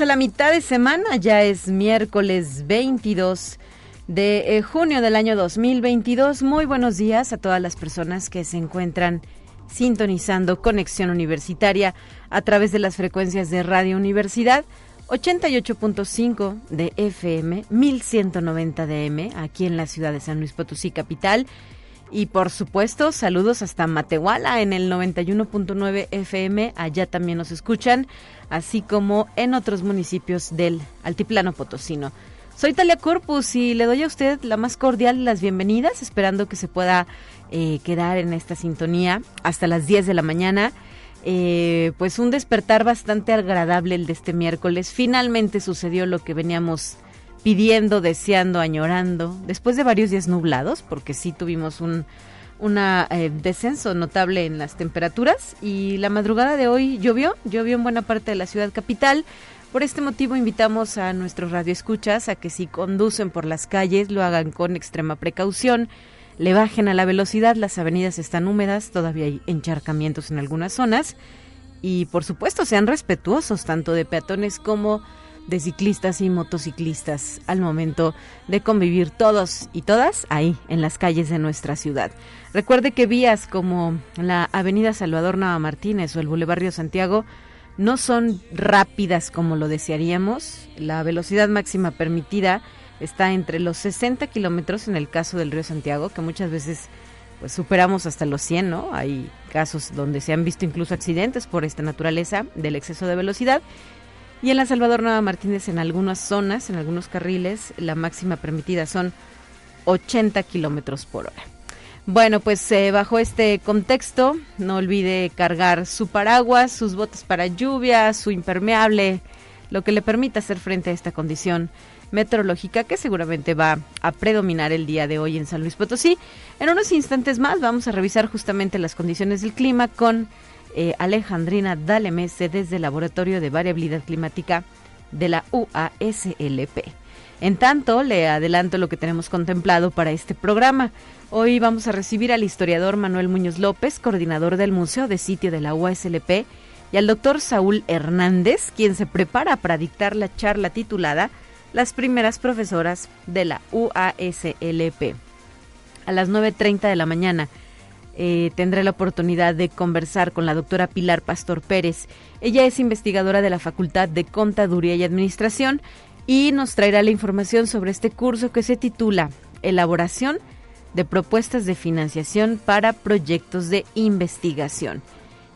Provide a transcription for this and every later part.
A la mitad de semana, ya es miércoles 22 de eh, junio del año 2022. Muy buenos días a todas las personas que se encuentran sintonizando Conexión Universitaria a través de las frecuencias de Radio Universidad 88.5 de FM, 1190 de M, aquí en la ciudad de San Luis Potosí capital. Y por supuesto, saludos hasta Matehuala en el 91.9 FM, allá también nos escuchan, así como en otros municipios del Altiplano Potosino. Soy Talia Corpus y le doy a usted la más cordial de las bienvenidas, esperando que se pueda eh, quedar en esta sintonía hasta las 10 de la mañana. Eh, pues un despertar bastante agradable el de este miércoles. Finalmente sucedió lo que veníamos pidiendo, deseando, añorando, después de varios días nublados, porque sí tuvimos un eh, descenso notable en las temperaturas y la madrugada de hoy llovió, llovió en buena parte de la ciudad capital. Por este motivo invitamos a nuestros radioescuchas a que si conducen por las calles lo hagan con extrema precaución, le bajen a la velocidad, las avenidas están húmedas, todavía hay encharcamientos en algunas zonas y por supuesto sean respetuosos tanto de peatones como de ciclistas y motociclistas al momento de convivir todos y todas ahí en las calles de nuestra ciudad. Recuerde que vías como la Avenida Salvador Nava Martínez o el Boulevard Río Santiago no son rápidas como lo desearíamos. La velocidad máxima permitida está entre los 60 kilómetros en el caso del Río Santiago, que muchas veces pues superamos hasta los 100, ¿no? Hay casos donde se han visto incluso accidentes por esta naturaleza del exceso de velocidad. Y en la Salvador Nueva Martínez, en algunas zonas, en algunos carriles, la máxima permitida son 80 kilómetros por hora. Bueno, pues eh, bajo este contexto, no olvide cargar su paraguas, sus botas para lluvia, su impermeable, lo que le permita hacer frente a esta condición meteorológica que seguramente va a predominar el día de hoy en San Luis Potosí. En unos instantes más vamos a revisar justamente las condiciones del clima con eh, Alejandrina Dalemese desde el Laboratorio de Variabilidad Climática de la UASLP. En tanto, le adelanto lo que tenemos contemplado para este programa. Hoy vamos a recibir al historiador Manuel Muñoz López, coordinador del Museo de Sitio de la UASLP, y al doctor Saúl Hernández, quien se prepara para dictar la charla titulada Las primeras profesoras de la UASLP. A las 9.30 de la mañana eh, tendré la oportunidad de conversar con la doctora Pilar Pastor Pérez. Ella es investigadora de la Facultad de Contaduría y Administración y nos traerá la información sobre este curso que se titula Elaboración de propuestas de financiación para proyectos de investigación.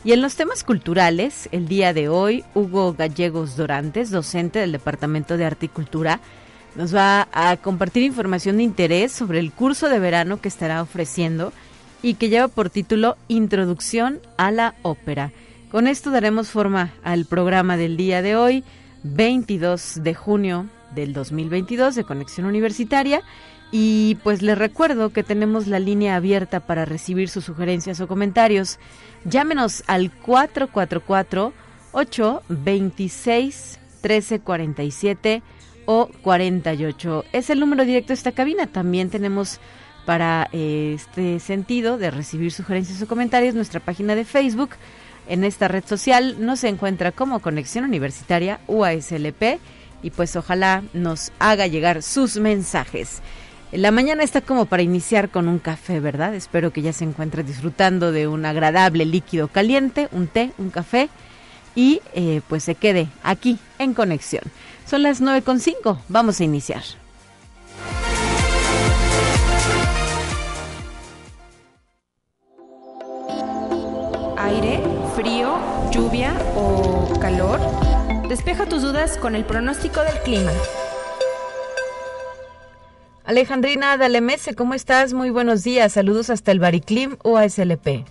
Y en los temas culturales, el día de hoy, Hugo Gallegos Dorantes, docente del Departamento de Articultura, nos va a compartir información de interés sobre el curso de verano que estará ofreciendo y que lleva por título Introducción a la ópera. Con esto daremos forma al programa del día de hoy, 22 de junio del 2022 de Conexión Universitaria y pues les recuerdo que tenemos la línea abierta para recibir sus sugerencias o comentarios. Llámenos al 444 826 1347 o 48. Es el número directo de esta cabina. También tenemos para eh, este sentido de recibir sugerencias o comentarios nuestra página de Facebook. En esta red social nos encuentra como Conexión Universitaria UASLP y pues ojalá nos haga llegar sus mensajes. La mañana está como para iniciar con un café, ¿verdad? Espero que ya se encuentre disfrutando de un agradable líquido caliente, un té, un café y eh, pues se quede aquí en conexión. Son las 9.5, vamos a iniciar. Aire, frío, lluvia o calor. Despeja tus dudas con el pronóstico del clima. Alejandrina Dalemese, ¿cómo estás? Muy buenos días. Saludos hasta el Bariclim UASLP.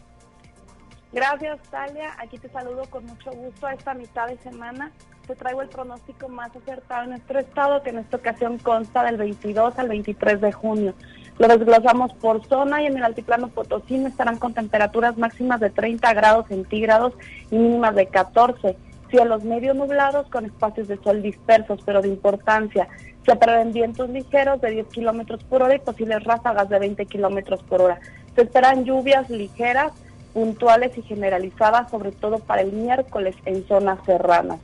Gracias, Talia. Aquí te saludo con mucho gusto a esta mitad de semana te traigo el pronóstico más acertado en nuestro estado, que en esta ocasión consta del 22 al 23 de junio. Lo desglosamos por zona y en el altiplano Potosí estarán con temperaturas máximas de 30 grados centígrados y mínimas de 14. Cielos medio nublados con espacios de sol dispersos, pero de importancia. Se prevén vientos ligeros de 10 kilómetros por hora y posibles ráfagas de 20 kilómetros por hora. Se esperan lluvias ligeras, puntuales y generalizadas, sobre todo para el miércoles en zonas serranas.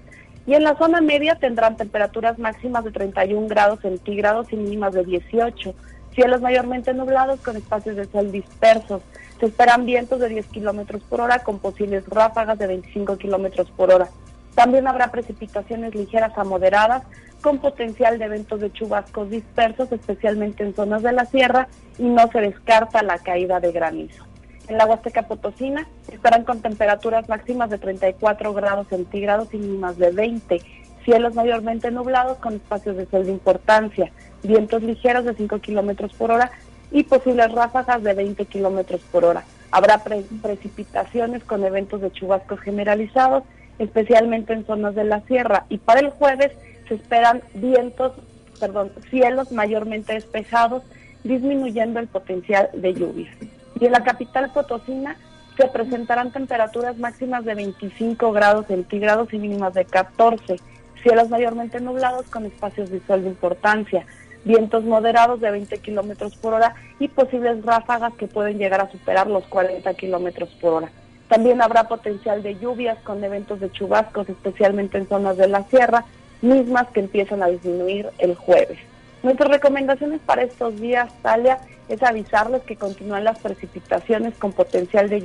Y en la zona media tendrán temperaturas máximas de 31 grados centígrados y mínimas de 18 cielos mayormente nublados con espacios de sol dispersos. Se esperan vientos de 10 kilómetros por hora con posibles ráfagas de 25 kilómetros por hora. También habrá precipitaciones ligeras a moderadas con potencial de eventos de chubascos dispersos, especialmente en zonas de la sierra, y no se descarta la caída de granizo. En la Huasteca Potosina estarán con temperaturas máximas de 34 grados centígrados y mínimas de 20 cielos mayormente nublados con espacios de sol de importancia, vientos ligeros de 5 kilómetros por hora y posibles ráfagas de 20 kilómetros por hora. Habrá precipitaciones con eventos de chubascos generalizados, especialmente en zonas de la sierra. Y para el jueves se esperan vientos, perdón, cielos mayormente despejados, disminuyendo el potencial de lluvia. Y en la capital potosina se presentarán temperaturas máximas de 25 grados centígrados y mínimas de 14 cielos mayormente nublados con espacios de sol de importancia, vientos moderados de 20 kilómetros por hora y posibles ráfagas que pueden llegar a superar los 40 kilómetros por hora. También habrá potencial de lluvias con eventos de chubascos, especialmente en zonas de la sierra, mismas que empiezan a disminuir el jueves. Nuestras recomendaciones para estos días, Talia, es avisarles que continúan las precipitaciones con potencial de,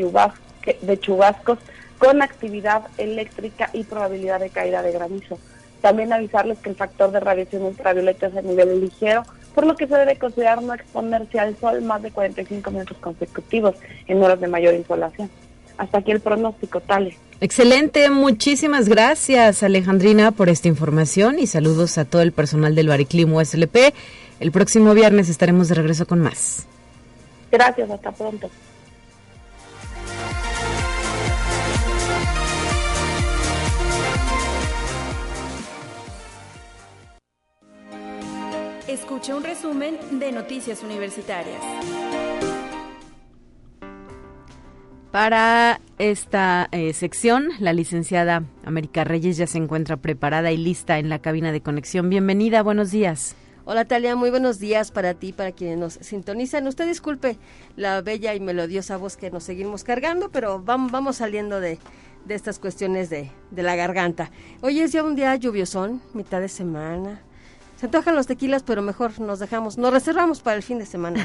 de chubascos con actividad eléctrica y probabilidad de caída de granizo. También avisarles que el factor de radiación ultravioleta es a nivel ligero, por lo que se debe considerar no exponerse al sol más de 45 minutos consecutivos en horas de mayor insolación. Hasta aquí el pronóstico, Tales. Excelente, muchísimas gracias Alejandrina por esta información y saludos a todo el personal del Bariclim USLP. El próximo viernes estaremos de regreso con más. Gracias, hasta pronto. Escucha un resumen de Noticias Universitarias. Para esta eh, sección, la licenciada América Reyes ya se encuentra preparada y lista en la cabina de conexión. Bienvenida, buenos días. Hola Talia, muy buenos días para ti, para quienes nos sintonizan. Usted disculpe la bella y melodiosa voz que nos seguimos cargando, pero vamos, saliendo de, de estas cuestiones de, de la garganta. Hoy es ya un día lluviosón, mitad de semana, se antojan los tequilas, pero mejor nos dejamos, nos reservamos para el fin de semana,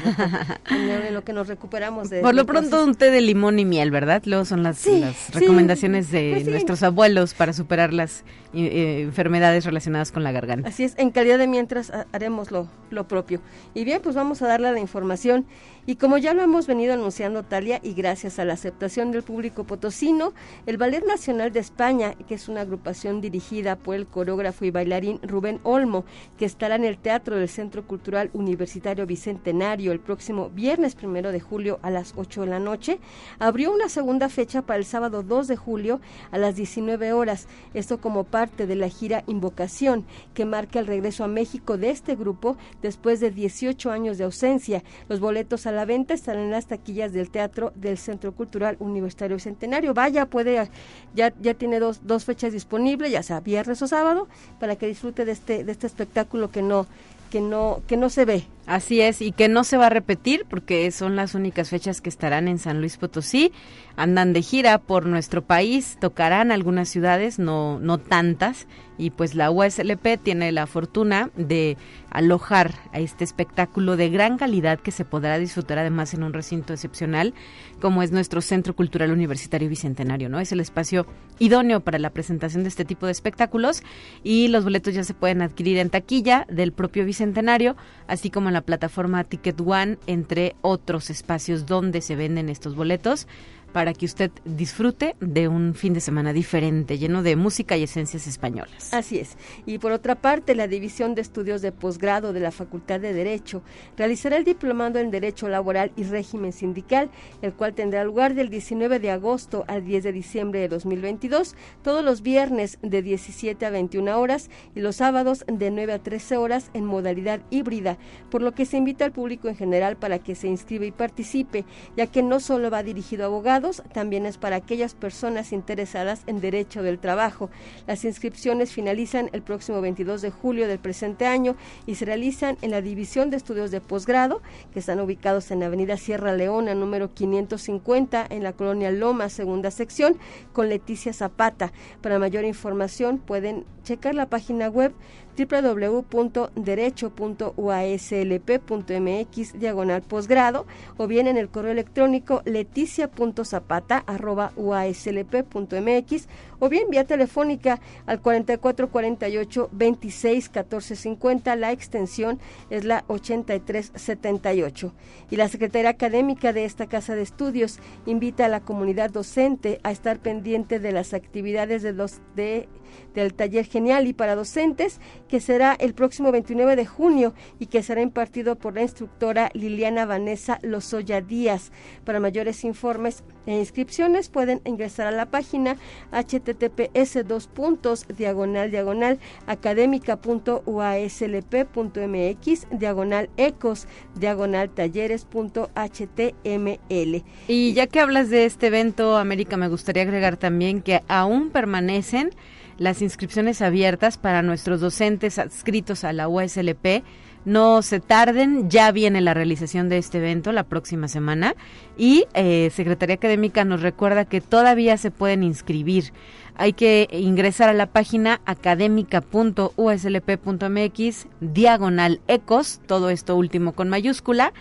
en, lo que nos recuperamos de... Por lo pronto un té de limón y miel, ¿verdad? Luego son las, recomendaciones de pues nuestros abuelos para superar las eh, enfermedades relacionadas con la garganta. Así es, en calidad de mientras haremos lo, lo propio. Y bien, pues vamos a darle la información y como ya lo hemos venido anunciando Talia y gracias a la aceptación del público potosino, el Ballet Nacional de España, que es una agrupación dirigida por el coreógrafo y bailarín Rubén Olmo, que estará en el Teatro del Centro Cultural Universitario Bicentenario el próximo viernes primero de julio a las 8 de la noche, abrió una segunda fecha para el sábado 2 de julio a las 19 horas. Esto como parte de la gira Invocación, que marca el regreso a México de este grupo después de 18 años de ausencia. Los boletos a la venta están en las taquillas del Teatro del Centro Cultural Universitario Centenario. Vaya, puede, ya, ya tiene dos, dos fechas disponibles, ya sea viernes o sábado, para que disfrute de este, de este espectáculo que no, que no, que no se ve. Así es, y que no se va a repetir porque son las únicas fechas que estarán en San Luis Potosí. Andan de gira por nuestro país, tocarán algunas ciudades, no, no tantas, y pues la USLP tiene la fortuna de alojar a este espectáculo de gran calidad que se podrá disfrutar además en un recinto excepcional como es nuestro Centro Cultural Universitario Bicentenario, ¿no? Es el espacio idóneo para la presentación de este tipo de espectáculos y los boletos ya se pueden adquirir en taquilla del propio Bicentenario, así como en la plataforma Ticket One, entre otros espacios donde se venden estos boletos para que usted disfrute de un fin de semana diferente, lleno de música y esencias españolas. Así es. Y por otra parte, la División de Estudios de Posgrado de la Facultad de Derecho realizará el diplomado en Derecho Laboral y Régimen Sindical, el cual tendrá lugar del 19 de agosto al 10 de diciembre de 2022, todos los viernes de 17 a 21 horas y los sábados de 9 a 13 horas en modalidad híbrida, por lo que se invita al público en general para que se inscriba y participe, ya que no solo va dirigido a abogados, también es para aquellas personas interesadas en derecho del trabajo. Las inscripciones finalizan el próximo 22 de julio del presente año y se realizan en la División de Estudios de Posgrado, que están ubicados en la Avenida Sierra Leona, número 550, en la colonia Loma, segunda sección, con Leticia Zapata. Para mayor información pueden checar la página web www.derecho.uaslp.mx diagonal posgrado o bien en el correo electrónico leticia.zapata.uaslp.mx o bien vía telefónica al 4448 26 14 50. La extensión es la 8378. Y la Secretaría Académica de esta Casa de Estudios invita a la comunidad docente a estar pendiente de las actividades de, los, de del taller Genial y para docentes, que será el próximo 29 de junio y que será impartido por la instructora Liliana Vanessa Lozoya Díaz. Para mayores informes e inscripciones pueden ingresar a la página https dos puntos diagonal diagonal académica.uaslp.mx diagonal ecos diagonal talleres.html. Y ya que hablas de este evento, América, me gustaría agregar también que aún permanecen las inscripciones abiertas para nuestros docentes adscritos a la USLP. No se tarden, ya viene la realización de este evento la próxima semana y eh, Secretaría Académica nos recuerda que todavía se pueden inscribir. Hay que ingresar a la página académica.uslp.mx, diagonal ecos, todo esto último con mayúscula,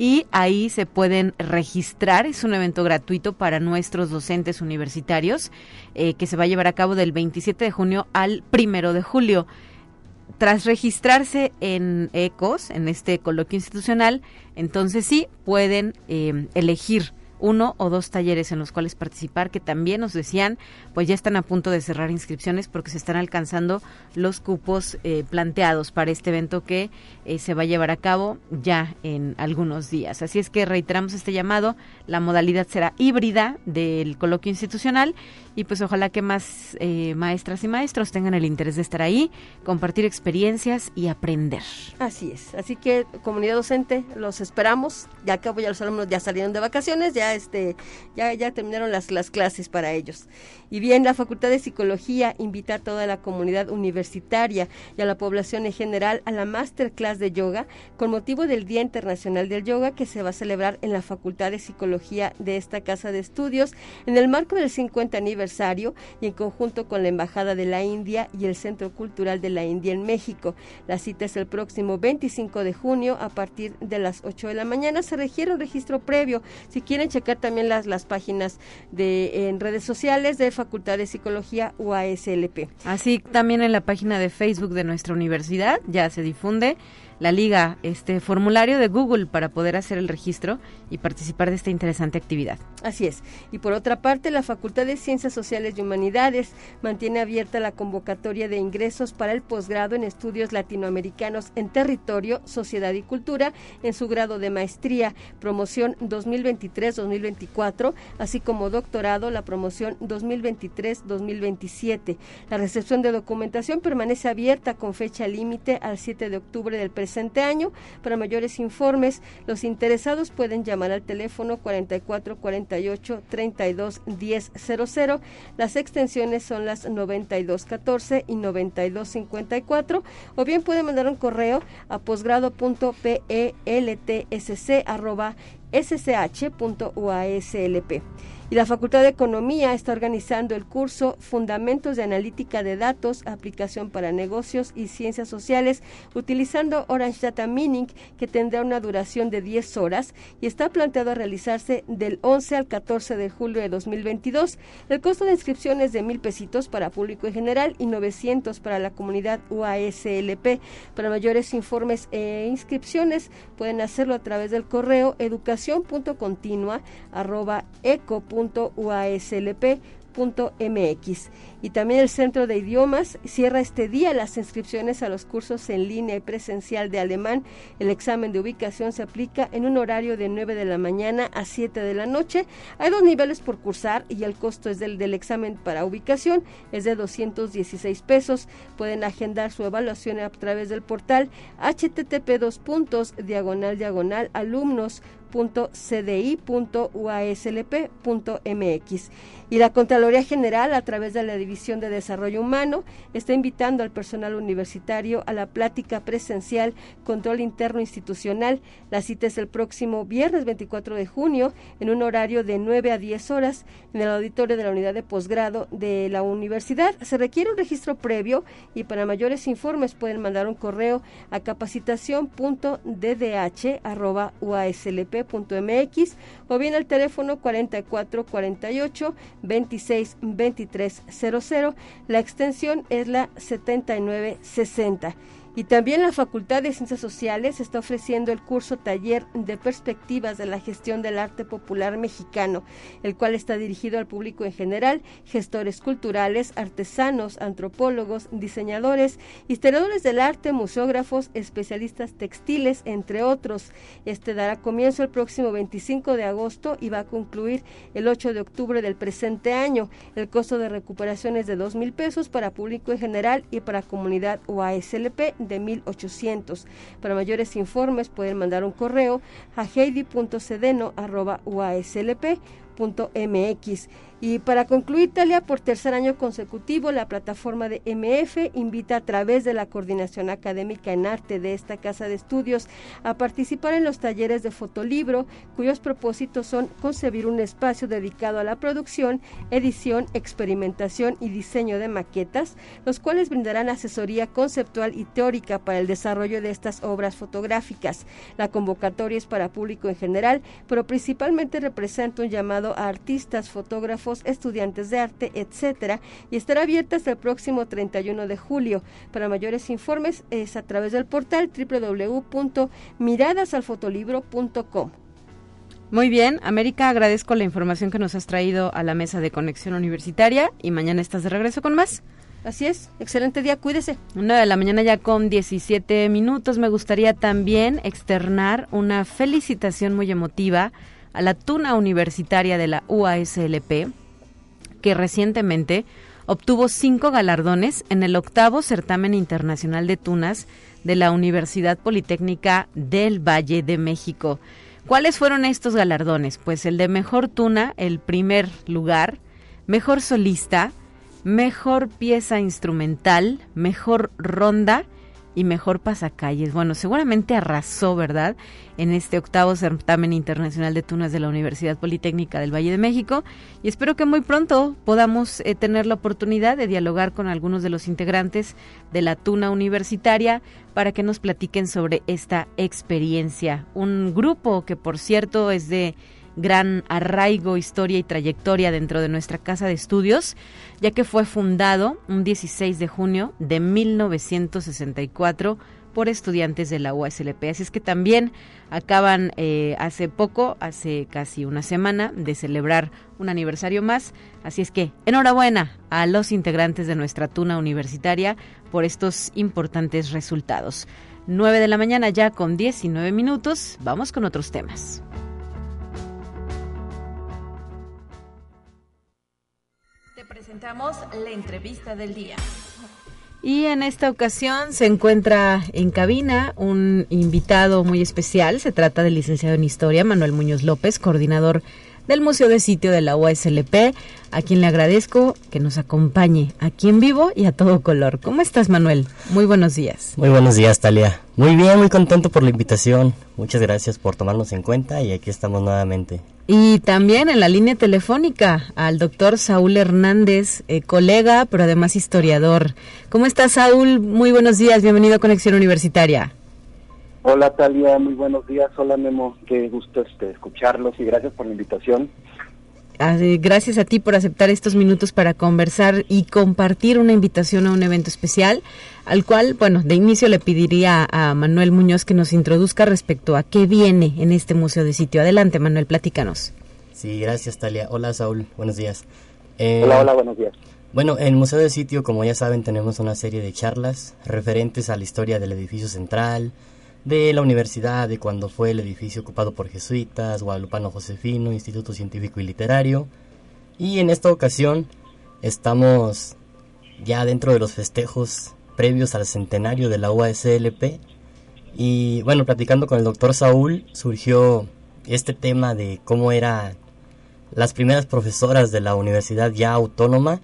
y ahí se pueden registrar. Es un evento gratuito para nuestros docentes universitarios eh, que se va a llevar a cabo del 27 de junio al 1 de julio. Tras registrarse en ECOS, en este coloquio institucional, entonces sí pueden eh, elegir uno o dos talleres en los cuales participar que también nos decían pues ya están a punto de cerrar inscripciones porque se están alcanzando los cupos eh, planteados para este evento que eh, se va a llevar a cabo ya en algunos días. Así es que reiteramos este llamado, la modalidad será híbrida del coloquio institucional y pues ojalá que más eh, maestras y maestros tengan el interés de estar ahí, compartir experiencias y aprender. Así es, así que comunidad docente, los esperamos, ya acabo ya los alumnos ya salieron de vacaciones, ya este ya terminaron las, las clases para ellos. Y bien, la Facultad de Psicología invita a toda la comunidad universitaria y a la población en general a la masterclass de yoga con motivo del Día Internacional del Yoga que se va a celebrar en la Facultad de Psicología de esta casa de estudios en el marco del 50 aniversario y en conjunto con la Embajada de la India y el Centro Cultural de la India en México. La cita es el próximo 25 de junio a partir de las 8 de la mañana. Se requiere un registro previo. Si quieren checar también las, las páginas de en redes sociales de Facultad de Psicología UASLP. Así también en la página de Facebook de nuestra universidad ya se difunde la liga este formulario de Google para poder hacer el registro y participar de esta interesante actividad. Así es. Y por otra parte, la Facultad de Ciencias Sociales y Humanidades mantiene abierta la convocatoria de ingresos para el posgrado en estudios latinoamericanos en territorio, sociedad y cultura en su grado de maestría, promoción 2023-2024, así como doctorado, la promoción 2023-2027. La recepción de documentación permanece abierta con fecha límite al 7 de octubre del presente presente año. Para mayores informes, los interesados pueden llamar al teléfono 44 48 32 10 00. Las extensiones son las 92 14 y 92 54 o bien pueden mandar un correo a posgrado.peltsc@ssh.uaslp y la Facultad de Economía está organizando el curso Fundamentos de Analítica de Datos, Aplicación para Negocios y Ciencias Sociales utilizando Orange Data Mining que tendrá una duración de 10 horas y está planteado a realizarse del 11 al 14 de julio de 2022. El costo de inscripción es de mil pesitos para público en general y 900 para la comunidad UASLP. Para mayores informes e inscripciones pueden hacerlo a través del correo educación.continua arroba eco www.uaslp mx y también el Centro de Idiomas cierra este día las inscripciones a los cursos en línea y presencial de alemán. El examen de ubicación se aplica en un horario de 9 de la mañana a 7 de la noche. Hay dos niveles por cursar y el costo es del, del examen para ubicación es de 216 pesos. Pueden agendar su evaluación a través del portal http dos puntos diagonal diagonal alumnos cdi.uaslp.mx. Y la Contraloría General, a través de la División de Desarrollo Humano, está invitando al personal universitario a la plática presencial Control Interno Institucional. La cita es el próximo viernes 24 de junio, en un horario de 9 a 10 horas, en el auditorio de la unidad de posgrado de la universidad. Se requiere un registro previo y para mayores informes pueden mandar un correo a capacitación.ddh.uaslp o bien al teléfono 4448 26 23 00. La extensión es la 7960. Y también la Facultad de Ciencias Sociales está ofreciendo el curso taller de perspectivas de la gestión del arte popular mexicano, el cual está dirigido al público en general, gestores culturales, artesanos, antropólogos, diseñadores, historiadores del arte, museógrafos, especialistas textiles, entre otros. Este dará comienzo el próximo 25 de agosto y va a concluir el 8 de octubre del presente año. El costo de recuperación es de dos mil pesos para público en general y para comunidad UASLP de 1800. Para mayores informes pueden mandar un correo a heidi.cedeno.uaslp.mx. Y para concluir, Talia, por tercer año consecutivo, la plataforma de MF invita a través de la Coordinación Académica en Arte de esta Casa de Estudios a participar en los talleres de fotolibro, cuyos propósitos son concebir un espacio dedicado a la producción, edición, experimentación y diseño de maquetas, los cuales brindarán asesoría conceptual y teórica para el desarrollo de estas obras fotográficas. La convocatoria es para público en general, pero principalmente representa un llamado a artistas, fotógrafos, estudiantes de arte, etcétera, y estará abierta hasta el próximo 31 de julio. Para mayores informes es a través del portal www.miradasalfotolibro.com. Muy bien, América, agradezco la información que nos has traído a la mesa de conexión universitaria y mañana estás de regreso con más. Así es, excelente día, cuídese. Una de la mañana ya con 17 minutos. Me gustaría también externar una felicitación muy emotiva a la tuna universitaria de la UASLP, que recientemente obtuvo cinco galardones en el octavo certamen internacional de tunas de la Universidad Politécnica del Valle de México. ¿Cuáles fueron estos galardones? Pues el de mejor tuna, el primer lugar, mejor solista, mejor pieza instrumental, mejor ronda y mejor pasacalles. Bueno, seguramente arrasó, ¿verdad? En este octavo certamen internacional de tunas de la Universidad Politécnica del Valle de México. Y espero que muy pronto podamos eh, tener la oportunidad de dialogar con algunos de los integrantes de la tuna universitaria para que nos platiquen sobre esta experiencia. Un grupo que, por cierto, es de gran arraigo, historia y trayectoria dentro de nuestra casa de estudios, ya que fue fundado un 16 de junio de 1964 por estudiantes de la USLP. Así es que también acaban eh, hace poco, hace casi una semana, de celebrar un aniversario más. Así es que enhorabuena a los integrantes de nuestra tuna universitaria por estos importantes resultados. 9 de la mañana ya con 19 minutos. Vamos con otros temas. La entrevista del día. Y en esta ocasión se encuentra en cabina un invitado muy especial. Se trata del licenciado en Historia, Manuel Muñoz López, coordinador del Museo de Sitio de la USLP, a quien le agradezco que nos acompañe aquí en vivo y a todo color. ¿Cómo estás, Manuel? Muy buenos días. Muy buenos días, Talia. Muy bien, muy contento por la invitación. Muchas gracias por tomarnos en cuenta y aquí estamos nuevamente. Y también en la línea telefónica al doctor Saúl Hernández, eh, colega, pero además historiador. ¿Cómo estás, Saúl? Muy buenos días, bienvenido a Conexión Universitaria. Hola Talia, muy buenos días. Hola Memo, qué gusto este, escucharlos y gracias por la invitación. Gracias a ti por aceptar estos minutos para conversar y compartir una invitación a un evento especial, al cual, bueno, de inicio le pediría a Manuel Muñoz que nos introduzca respecto a qué viene en este museo de sitio. Adelante, Manuel, platícanos. Sí, gracias Talia. Hola Saúl, buenos días. Eh, hola, hola, buenos días. Bueno, en el Museo del Sitio, como ya saben, tenemos una serie de charlas referentes a la historia del edificio central, de la universidad, de cuando fue el edificio ocupado por jesuitas, Guadalupano Josefino, Instituto Científico y Literario. Y en esta ocasión estamos ya dentro de los festejos previos al centenario de la UASLP. Y bueno, platicando con el doctor Saúl, surgió este tema de cómo eran las primeras profesoras de la universidad ya autónoma.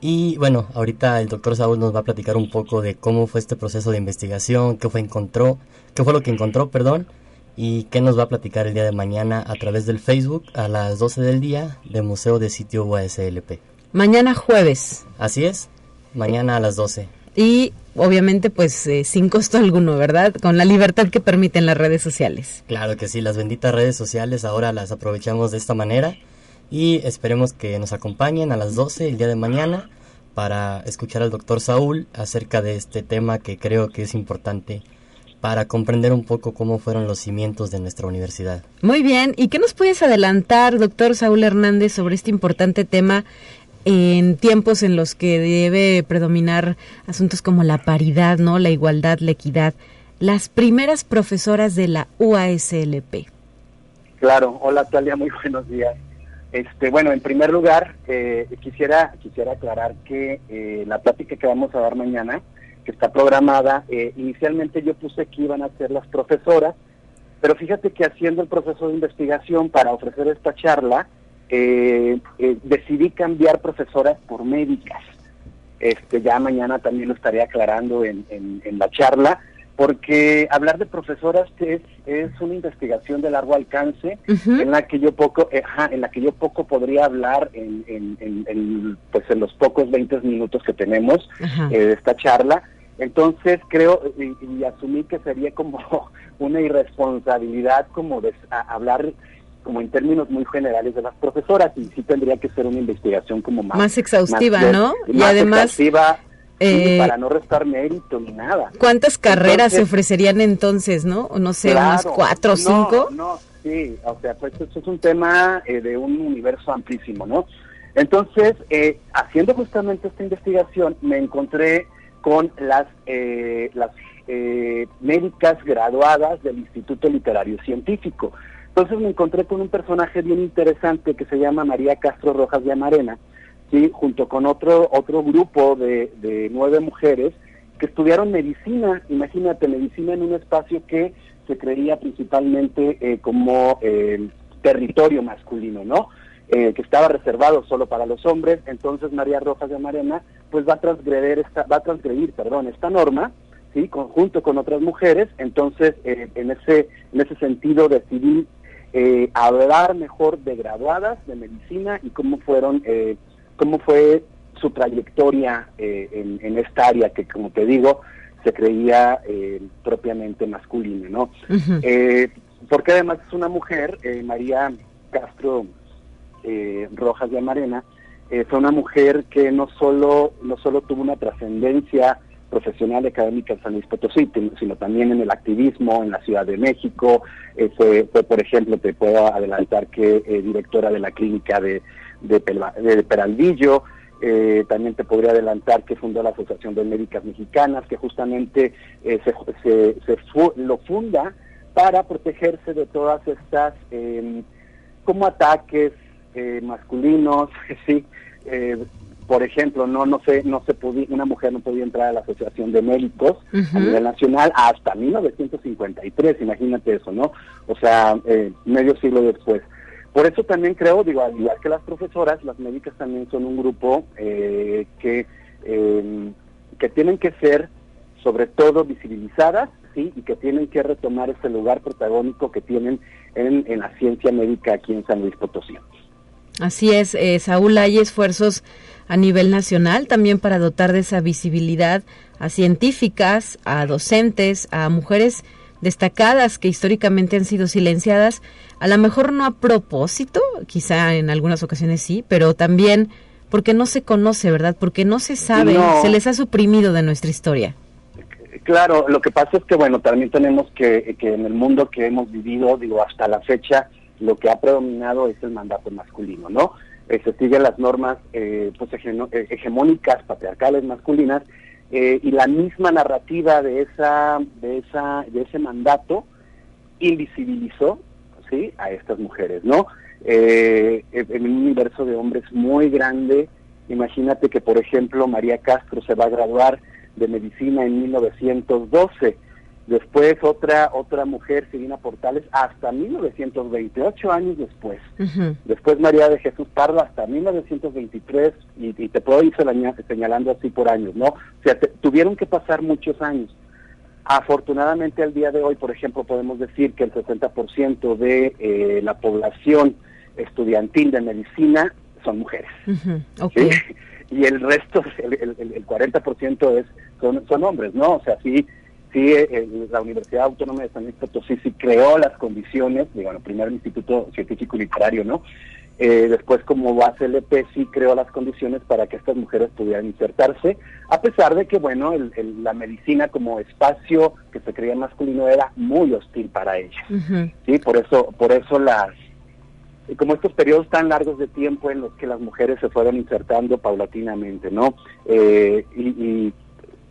Y bueno, ahorita el doctor Saúl nos va a platicar un poco de cómo fue este proceso de investigación, qué fue encontró, qué fue lo que encontró, perdón, y qué nos va a platicar el día de mañana a través del Facebook a las 12 del día de Museo de Sitio UASLP. Mañana jueves. Así es, mañana a las 12 y obviamente pues eh, sin costo alguno, ¿verdad? Con la libertad que permiten las redes sociales. Claro que sí, las benditas redes sociales ahora las aprovechamos de esta manera y esperemos que nos acompañen a las 12 el día de mañana para escuchar al doctor Saúl acerca de este tema que creo que es importante para comprender un poco cómo fueron los cimientos de nuestra universidad. Muy bien, ¿y qué nos puedes adelantar, doctor Saúl Hernández, sobre este importante tema en tiempos en los que debe predominar asuntos como la paridad, ¿no? La igualdad, la equidad. Las primeras profesoras de la UASLP. Claro, hola Talia, muy buenos días. Este, bueno, en primer lugar, eh, quisiera, quisiera aclarar que eh, la plática que vamos a dar mañana, que está programada, eh, inicialmente yo puse que iban a ser las profesoras, pero fíjate que haciendo el proceso de investigación para ofrecer esta charla, decidí cambiar profesoras por médicas. Este, ya mañana también lo estaré aclarando en, la charla, porque hablar de profesoras es, es una investigación de largo alcance en la que yo poco, eh, en la que yo poco podría hablar en, en, pues en los pocos 20 minutos que tenemos eh, de esta charla. Entonces creo y, asumí que sería como una irresponsabilidad como de hablar como en términos muy generales de las profesoras y sí tendría que ser una investigación como más más exhaustiva, ¿no? Y además exhaustiva, eh, para no restar mérito ni nada. ¿Cuántas carreras se ofrecerían entonces, no? No sé, unas cuatro o cinco. No, sí, o sea, pues esto es un tema eh, de un universo amplísimo, ¿no? Entonces, eh, haciendo justamente esta investigación, me encontré con las las médicas graduadas del Instituto Literario Científico. Entonces me encontré con un personaje bien interesante que se llama María Castro Rojas de Amarena, ¿sí? junto con otro, otro grupo de, nueve mujeres que estudiaron medicina, imagínate, medicina en un espacio que se creía principalmente eh, como eh, territorio masculino, ¿no? Eh, que estaba reservado solo para los hombres, entonces María Rojas de Amarena pues va a transgredir esta, va a transgredir, perdón, esta norma, sí, junto con otras mujeres, entonces en ese en ese sentido decidí eh, hablar mejor de graduadas de medicina y cómo fueron, eh, cómo fue su trayectoria eh, en, esta área que, como te digo, se creía eh, propiamente masculina, ¿no? porque además es una mujer, María Castro Rojas de Amarena, fue una mujer que no solo, no solo tuvo una trascendencia profesional académica en San Luis Potosí, sino también en el activismo en la Ciudad de México. Eh, fue, por ejemplo, te puedo adelantar que eh, directora de la clínica de, de, Peraldillo. Eh, también te podría adelantar que fundó la Asociación de Médicas Mexicanas, que justamente se, se, lo funda para protegerse de todas estas em, como ataques masculinos, sí, por ejemplo, no no sé, no se podía, una mujer no podía entrar a la Asociación de Médicos a nivel nacional hasta 1953, imagínate eso, ¿no? O sea, eh, medio siglo después. Por eso también creo, digo, al igual que las profesoras, las médicas también son un grupo eh, que, em, que tienen que ser sobre todo visibilizadas, ¿sí? Y que tienen que retomar ese lugar protagónico que tienen en, en la ciencia médica aquí en San Luis Potosí. Así es, eh, Saúl, hay esfuerzos a nivel nacional también para dotar de esa visibilidad a científicas, a docentes, a mujeres destacadas que históricamente han sido silenciadas, a lo mejor no a propósito, quizá en algunas ocasiones sí, pero también porque no se conoce, ¿verdad? Porque no se sabe, se les ha suprimido de nuestra historia. Claro, lo que pasa es que, bueno, también tenemos que, que en el mundo que hemos vivido, digo, hasta la fecha, lo que ha predominado es el mandato masculino, ¿no? Eh, se siguen las normas eh, pues, eh, hegemónicas, patriarcales, masculinas, y la misma narrativa de esa, de esa, de ese mandato invisibilizó, ¿sí? A estas mujeres, ¿no? en un universo de hombres muy grande, imagínate que, por ejemplo, María Castro se va a graduar de medicina en 1912 Después otra otra mujer, Silvina Portales, hasta 1928 años después. Después María de Jesús Pardo hasta 1923 y, te puedo ir señalando así por años, ¿no? O sea, tuvieron que pasar muchos años. Afortunadamente al día de hoy, por ejemplo, podemos decir que el 60% de eh, la población estudiantil de medicina son mujeres. Y el resto, el, el, el 40% es, son, son hombres, ¿no? O sea, sí sí, eh, la Universidad Autónoma de San Luis Potosí sí creó las condiciones, digo, primero el Instituto Científico y Literario, ¿no? Eh, después como base LP sí creó las condiciones para que estas mujeres pudieran insertarse, a pesar de que, bueno, la medicina como espacio que se creía masculino era muy hostil para ellas, ¿sí? Por eso, por eso las, como estos periodos tan largos de tiempo en los que las mujeres se fueron insertando paulatinamente, ¿no? Eh, y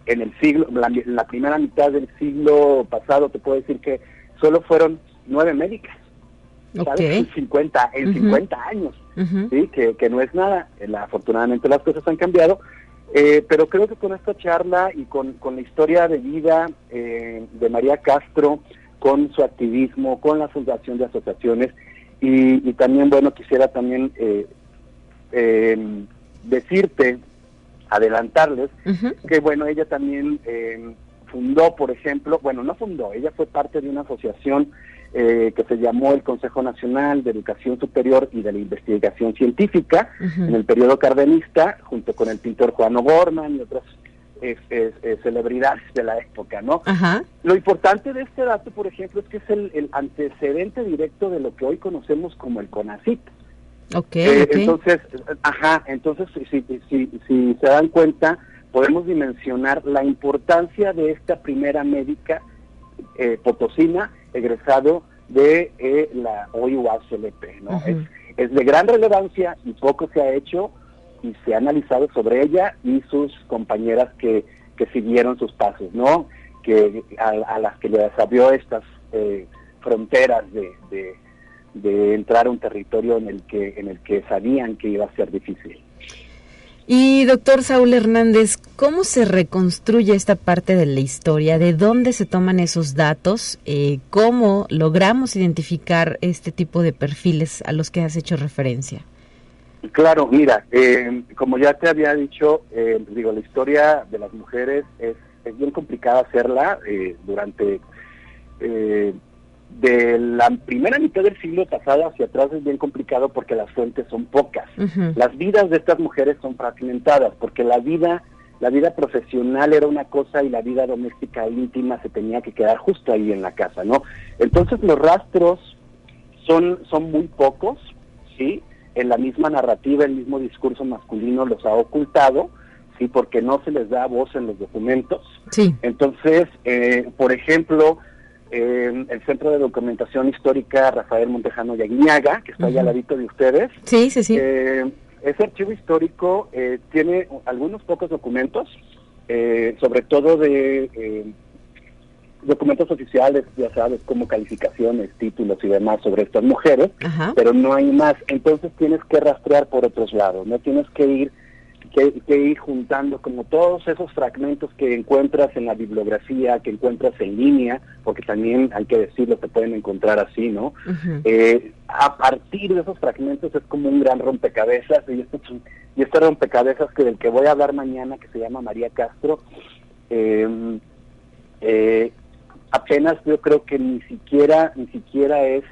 en el siglo, la, la primera mitad del siglo pasado, te puedo decir que solo fueron nueve médicas. En 50, en 50 años, ¿sí? que, que no es nada. afortunadamente las cosas han cambiado, eh, pero creo que con esta charla y con, con la historia de vida eh, de María Castro, con su activismo, con la fundación de asociaciones, y, y también, bueno, quisiera también eh, decirte adelantarles que bueno ella también eh, fundó por ejemplo bueno no fundó ella fue parte de una asociación eh, que se llamó el Consejo Nacional de Educación Superior y de la Investigación Científica en el periodo cardenista junto con el pintor Juan O'Gorman y otras celebridades de la época, ¿no? Lo importante de este dato, por ejemplo, es que es el, el antecedente directo de lo que hoy conocemos como el CONACIT. Eh, entonces, ajá, entonces si, si, si, se dan cuenta, podemos dimensionar la importancia de esta primera médica eh, potosina egresado de eh, la OIUACLP, ¿no? es, es de gran relevancia y poco se ha hecho y se ha analizado sobre ella y sus compañeras que, que siguieron sus pasos, ¿no? Que a, las que les abrió estas fronteras de, de entrar a un territorio en el que en el que sabían que iba a ser difícil. Y doctor Saúl Hernández, ¿cómo se reconstruye esta parte de la historia? ¿De dónde se toman esos datos? Eh, ¿Cómo logramos identificar este tipo de perfiles a los que has hecho referencia? Claro, mira, eh, como ya te había dicho, eh, digo, la historia de las mujeres es, es bien complicada hacerla durante de la primera mitad del siglo pasado hacia atrás es bien complicado porque las fuentes son pocas. Las vidas de estas mujeres son fragmentadas porque la vida la vida profesional era una cosa y la vida doméstica íntima se tenía que quedar justo ahí en la casa, ¿no? Entonces los rastros son son muy pocos, ¿sí? En la misma narrativa, el mismo discurso masculino los ha ocultado, ¿sí? Porque no se les da voz en los documentos. Sí. Entonces, eh, por ejemplo, el Centro de Documentación Histórica Rafael Montejano Yaguiñaga, que está allá al ladito de ustedes. Sí, sí, sí. Eh, ese archivo histórico eh, tiene algunos pocos documentos, eh, sobre todo de documentos oficiales, ya sabes, como calificaciones, títulos y demás sobre estas mujeres, pero no hay más. Entonces tienes que rastrear por otros lados, no tienes que ir que, ir juntando como todos esos fragmentos que encuentras en la bibliografía, que encuentras en línea, porque también hay que decirlo, se pueden encontrar así, ¿no? Eh, a partir de esos fragmentos es como un gran rompecabezas, y este, y este rompecabezas que del que voy a hablar mañana, que se llama María Castro, eh, eh, apenas yo creo que ni siquiera, ni siquiera es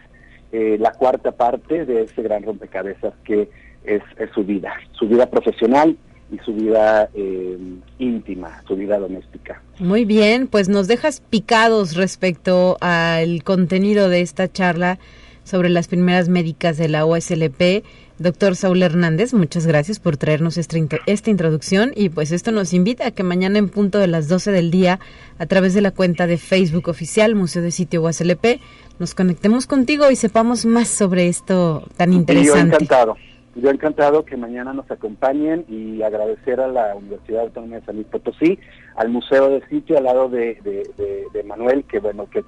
la cuarta parte de ese gran rompecabezas que es, su vida, su vida profesional y su vida eh, íntima, su vida doméstica. Muy bien, pues nos dejas picados respecto al contenido de esta charla sobre las primeras médicas de la OSLP. Doctor Saúl Hernández, muchas gracias por traernos esta, esta introducción y pues esto nos invita a que mañana en punto de las 12 del día, a través de la cuenta de Facebook oficial Museo de Sitio OSLP, nos conectemos contigo y sepamos más sobre esto tan interesante. yo encantado. Yo encantado que mañana nos acompañen y agradecer a la Universidad Autónoma de San Luis Potosí, al Museo de Sitio al lado de, de, Manuel, que bueno, que,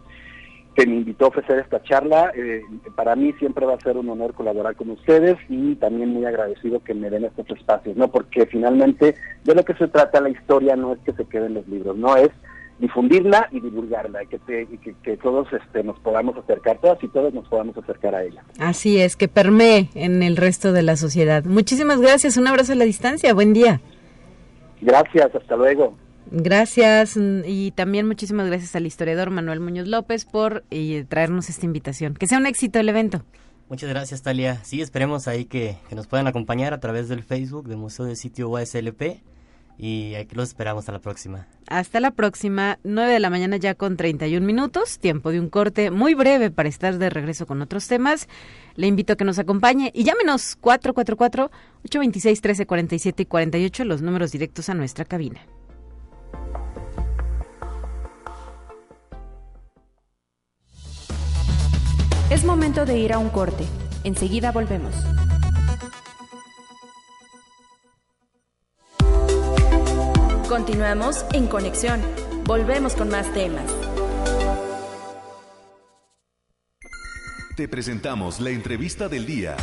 que, me invitó a ofrecer esta charla. Eh, para mí siempre va a ser un honor colaborar con ustedes y también muy agradecido que me den estos espacios, ¿no? Porque finalmente de lo que se trata la historia no es que se queden los libros, no es difundirla y divulgarla, y que, que, todos este, nos podamos acercar, todas y todos nos podamos acercar a ella. Así es, que permee en el resto de la sociedad. Muchísimas gracias, un abrazo a la distancia, buen día. Gracias, hasta luego. Gracias y también muchísimas gracias al historiador Manuel Muñoz López por eh, traernos esta invitación. Que sea un éxito el evento. Muchas gracias, Talia. Sí, esperemos ahí que, que nos puedan acompañar a través del Facebook de Museo de Sitio USLP y aquí los esperamos hasta la próxima. Hasta la próxima, 9 de la mañana ya con 31 minutos, tiempo de un corte muy breve para estar de regreso con otros temas. Le invito a que nos acompañe y llámenos 444-826-1347 y 48, los números directos a nuestra cabina. Es momento de ir a un corte. Enseguida volvemos. Continuamos en conexión. Volvemos con más temas. Te presentamos la entrevista del día.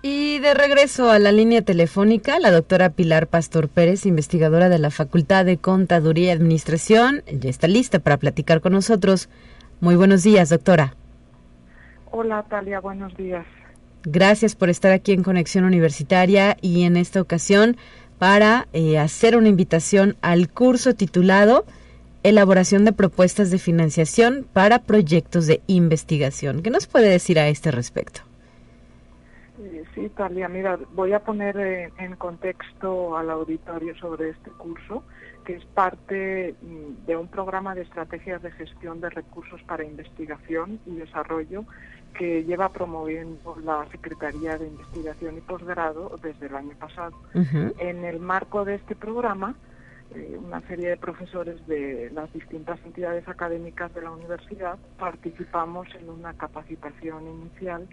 Y de regreso a la línea telefónica, la doctora Pilar Pastor Pérez, investigadora de la Facultad de Contaduría y Administración, ya está lista para platicar con nosotros. Muy buenos días, doctora. Hola, Talia, buenos días. Gracias por estar aquí en Conexión Universitaria y en esta ocasión para eh, hacer una invitación al curso titulado Elaboración de propuestas de financiación para proyectos de investigación. ¿Qué nos puede decir a este respecto? Eh, sí, Talia, mira, voy a poner eh, en contexto al auditorio sobre este curso, que es parte mm, de un programa de estrategias de gestión de recursos para investigación y desarrollo que lleva promoviendo la Secretaría de Investigación y Posgrado desde el año pasado. En el marco de este programa, eh, una serie de profesores de las distintas entidades académicas de la universidad participamos en una capacitación inicial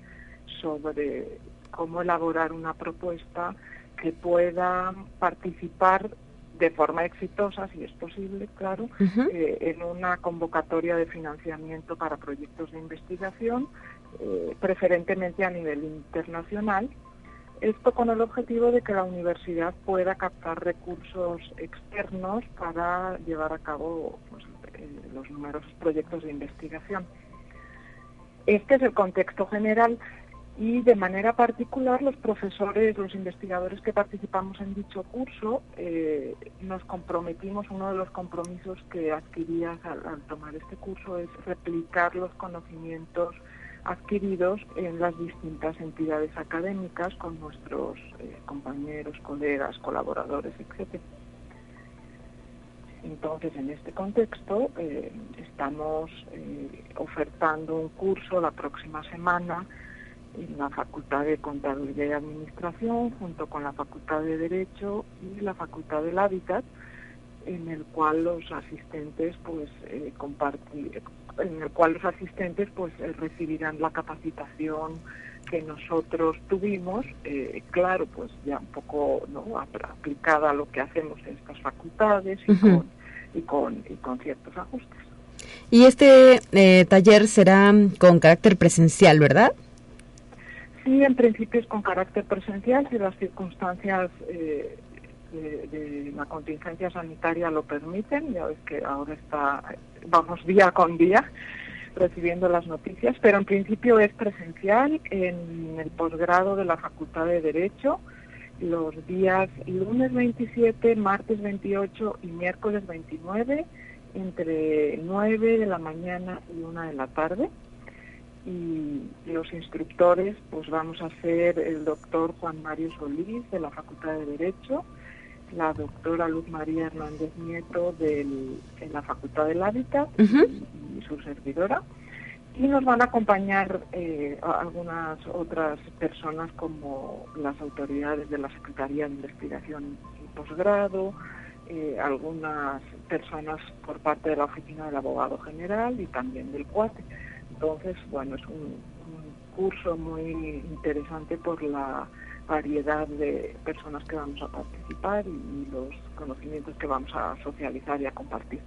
sobre cómo elaborar una propuesta que pueda participar de forma exitosa, si es posible, claro, eh, en una convocatoria de financiamiento para proyectos de investigación eh, preferentemente a nivel internacional. Esto con el objetivo de que la universidad pueda captar recursos externos para llevar a cabo pues, eh, los numerosos proyectos de investigación. Este es el contexto general y de manera particular los profesores, los investigadores que participamos en dicho curso, eh, nos comprometimos, uno de los compromisos que adquirías al, tomar este curso es replicar los conocimientos adquiridos en las distintas entidades académicas con nuestros eh, compañeros, colegas, colaboradores, etc. Entonces, en este contexto, eh, estamos eh, ofertando un curso la próxima semana en la Facultad de Contaduría y Administración, junto con la Facultad de Derecho y la Facultad del Hábitat, en el cual los asistentes pues compartir, en el cual los asistentes pues eh, recibirán la capacitación que nosotros tuvimos, eh, claro, pues ya un poco ¿no? aplicada a lo que hacemos en estas facultades y, con, y, con, y con ciertos ajustes. Y este eh, taller será con carácter presencial, ¿verdad? Sí, en principio es con carácter presencial, si las circunstancias de, la contingencia sanitaria lo permiten, ya ves que ahora está, vamos día con día recibiendo las noticias, pero en principio es presencial en el posgrado de la Facultad de Derecho los días lunes 27, martes 28 y miércoles 29 entre 9 de la mañana y 1 de la tarde. Y los instructores, pues vamos a ser el doctor Juan Mario Solís de la Facultad de Derecho, la doctora Luz María Hernández Nieto del, en la Facultad del Hábitat y, su servidora. Y nos van a acompañar eh, algunas otras personas como las autoridades de la Secretaría de Investigación y Posgrado, eh, algunas personas por parte de la Oficina del Abogado General y también del CUATE. Entonces, bueno, es un curso muy interesante por la variedad de personas que vamos a participar y, los conocimientos que vamos a socializar y a compartir.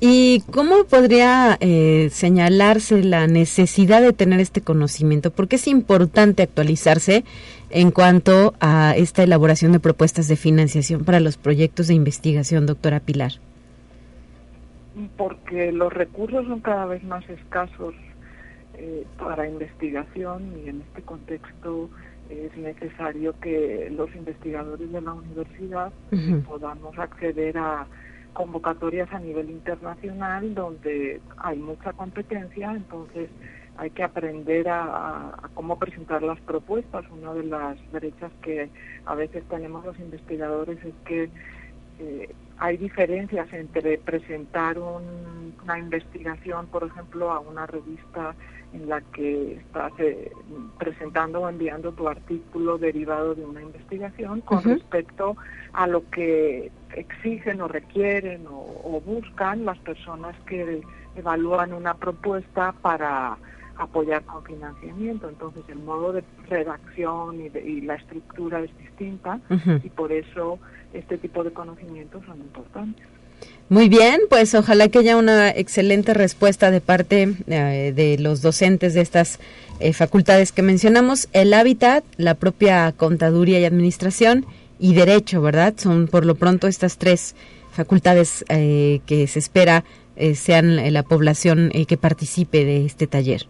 ¿Y cómo podría eh, señalarse la necesidad de tener este conocimiento? ¿Por qué es importante actualizarse en cuanto a esta elaboración de propuestas de financiación para los proyectos de investigación, doctora Pilar? Porque los recursos son cada vez más escasos eh, para investigación y en este contexto es necesario que los investigadores de la universidad podamos acceder a convocatorias a nivel internacional donde hay mucha competencia, entonces hay que aprender a, cómo presentar las propuestas. Una de las brechas que a veces tenemos los investigadores es que eh, hay diferencias entre presentar una investigación, por ejemplo, a una revista en la que estás eh, presentando o enviando tu artículo derivado de una investigación con respecto a lo que exigen o requieren o, buscan las personas que evalúan una propuesta para apoyar con financiamiento. Entonces el modo de redacción y, la estructura es distinta y por eso este tipo de conocimientos son importantes. Muy bien, pues ojalá que haya una excelente respuesta de parte eh, de los docentes de estas eh, facultades que mencionamos, el hábitat, la propia contaduría y administración y derecho, ¿verdad? Son por lo pronto estas tres facultades eh, que se espera sean la población que participe de este taller.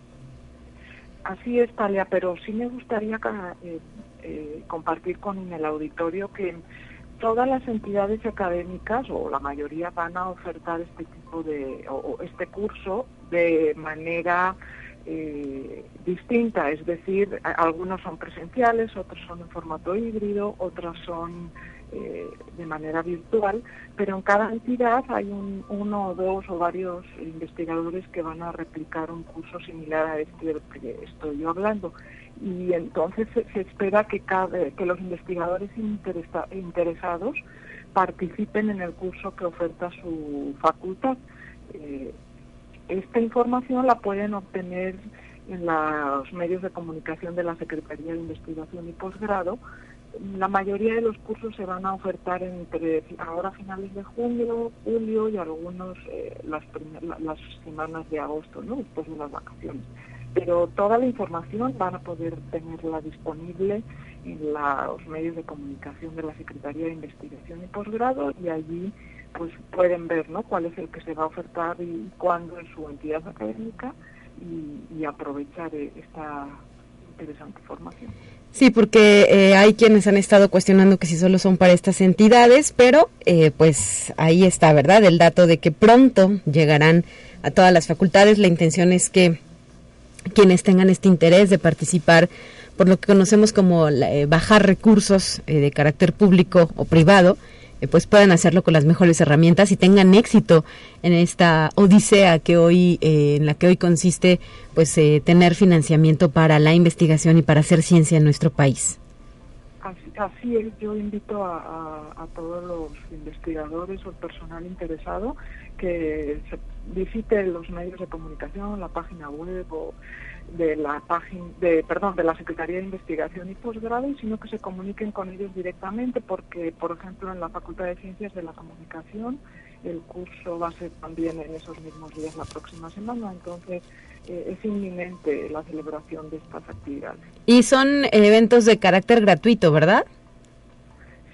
Así es, Talia, pero sí me gustaría compartir con el auditorio que todas las entidades académicas o la mayoría van a ofertar este tipo de o, este curso de manera eh, distinta, es decir, algunos son presenciales, otros son en formato híbrido, otros son eh, de manera virtual, pero en cada entidad hay un, uno o dos o varios investigadores que van a replicar un curso similar a este del que estoy yo hablando y entonces se, espera que, cada, que los investigadores interesados participen en el curso que oferta su facultad. Eh, esta información la pueden obtener en los medios de comunicación de la Secretaría de Investigación y Posgrado. La mayoría de los cursos se van a ofertar entre ahora finales de junio, julio y algunos eh, las, las semanas de agosto, ¿no? después de las vacaciones pero toda la información van a poder tenerla disponible en los medios de comunicación de la Secretaría de Investigación y Posgrado y allí pues pueden ver ¿no? cuál es el que se va a ofertar y cuándo en su entidad académica y, aprovechar eh, esta interesante formación. Sí, porque eh, hay quienes han estado cuestionando que si solo son para estas entidades, pero eh, pues ahí está, ¿verdad? El dato de que pronto llegarán a todas las facultades. La intención es que quienes tengan este interés de participar por lo que conocemos como eh, bajar recursos eh, de carácter público o privado, pues puedan hacerlo con las mejores herramientas y tengan éxito en esta odisea que hoy en la que hoy consiste pues tener financiamiento para la investigación y para hacer ciencia en nuestro país. Así, es, yo invito a, a, todos los investigadores o el personal interesado que se visite los medios de comunicación, la página web o de la página de perdón de la Secretaría de Investigación y Posgrado, sino que se comuniquen con ellos directamente porque por ejemplo en la Facultad de Ciencias de la Comunicación el curso va a ser también en esos mismos días la próxima semana, entonces eh, es inminente la celebración de estas actividades. Y son eventos de carácter gratuito, ¿verdad?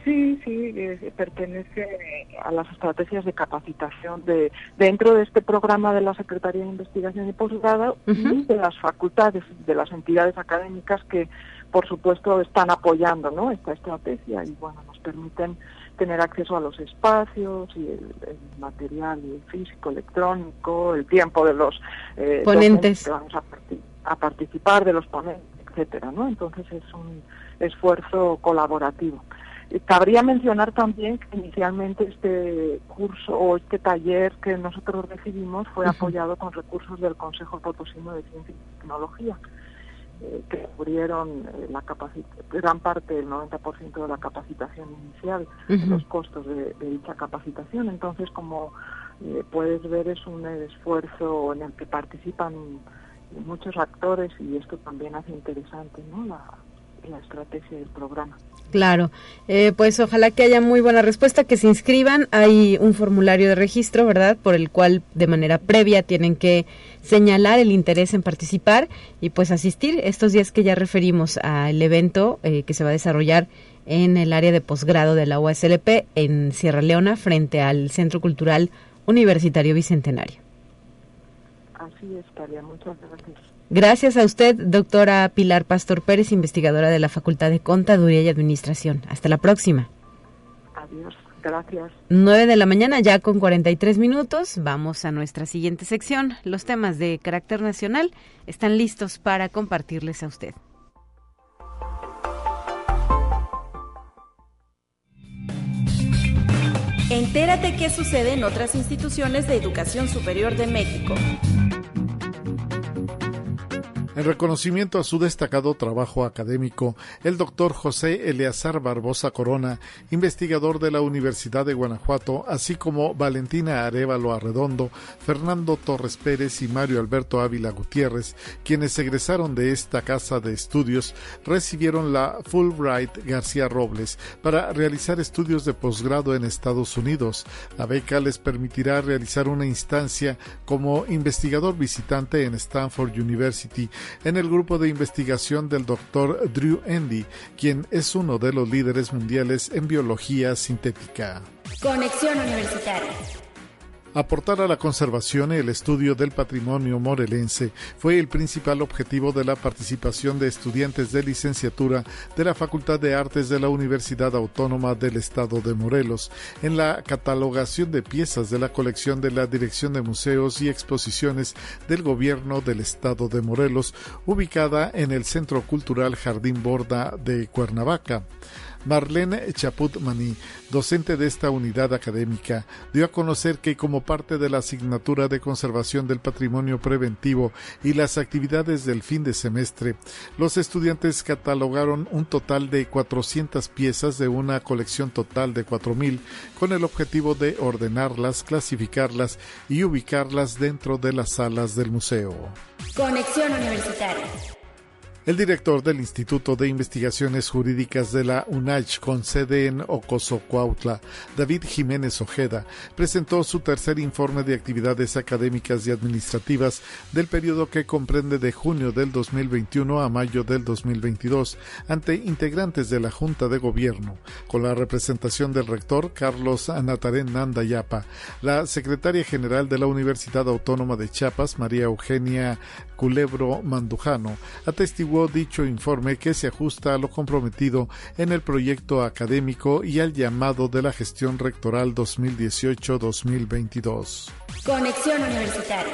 Sí, sí, pertenece a las estrategias de capacitación de dentro de este programa de la Secretaría de Investigación y Posgrado y de las facultades, de las entidades académicas que, por supuesto, están apoyando ¿no? esta estrategia y bueno, nos permiten tener acceso a los espacios y el, material físico, electrónico, el tiempo de los eh, ponentes que vamos a, participar, de los ponentes, etcétera, ¿no? Entonces es un esfuerzo colaborativo. Cabría mencionar también que inicialmente este curso o este taller que nosotros recibimos fue apoyado con recursos del Consejo Potosino de Ciencia y Tecnología, eh, que cubrieron eh, la gran parte, el 90% de la capacitación inicial, los costos de, dicha capacitación. Entonces, como eh, puedes ver, es un esfuerzo en el que participan muchos actores y esto también hace interesante ¿no? la, la estrategia del programa. Claro, eh, pues ojalá que haya muy buena respuesta, que se inscriban. Hay un formulario de registro, ¿verdad? Por el cual de manera previa tienen que señalar el interés en participar y pues asistir estos días que ya referimos al evento eh, que se va a desarrollar en el área de posgrado de la USLP en Sierra Leona frente al Centro Cultural Universitario Bicentenario. Así es, Talia, muchas gracias. Gracias a usted, doctora Pilar Pastor Pérez, investigadora de la Facultad de Contaduría y Administración. Hasta la próxima. Adiós, gracias. 9 de la mañana, ya con 43 minutos. Vamos a nuestra siguiente sección. Los temas de carácter nacional están listos para compartirles a usted. Entérate qué sucede en otras instituciones de educación superior de México. En reconocimiento a su destacado trabajo académico, el doctor José Eleazar Barbosa Corona, investigador de la Universidad de Guanajuato, así como Valentina Arevalo Arredondo, Fernando Torres Pérez y Mario Alberto Ávila Gutiérrez, quienes egresaron de esta casa de estudios, recibieron la Fulbright García Robles para realizar estudios de posgrado en Estados Unidos. La beca les permitirá realizar una instancia como investigador visitante en Stanford University en el grupo de investigación del doctor Drew Endy, quien es uno de los líderes mundiales en biología sintética. Conexión Universitaria. Aportar a la conservación y el estudio del patrimonio morelense fue el principal objetivo de la participación de estudiantes de licenciatura de la Facultad de Artes de la Universidad Autónoma del Estado de Morelos en la catalogación de piezas de la colección de la Dirección de Museos y Exposiciones del Gobierno del Estado de Morelos, ubicada en el Centro Cultural Jardín Borda de Cuernavaca. Marlene Chaput Maní, docente de esta unidad académica, dio a conocer que como parte de la asignatura de conservación del patrimonio preventivo y las actividades del fin de semestre, los estudiantes catalogaron un total de 400 piezas de una colección total de 4.000 con el objetivo de ordenarlas, clasificarlas y ubicarlas dentro de las salas del museo. Conexión Universitaria. El director del Instituto de Investigaciones Jurídicas de la UNACH con sede en Ocosocuautla, David Jiménez Ojeda, presentó su tercer informe de actividades académicas y administrativas del periodo que comprende de junio del 2021 a mayo del 2022 ante integrantes de la Junta de Gobierno, con la representación del rector Carlos Anatarén Nandayapa, la secretaria general de la Universidad Autónoma de Chiapas, María Eugenia Culebro Mandujano, atestiguó dicho informe que se ajusta a lo comprometido en el proyecto académico y al llamado de la gestión rectoral 2018-2022. Conexión Universitaria.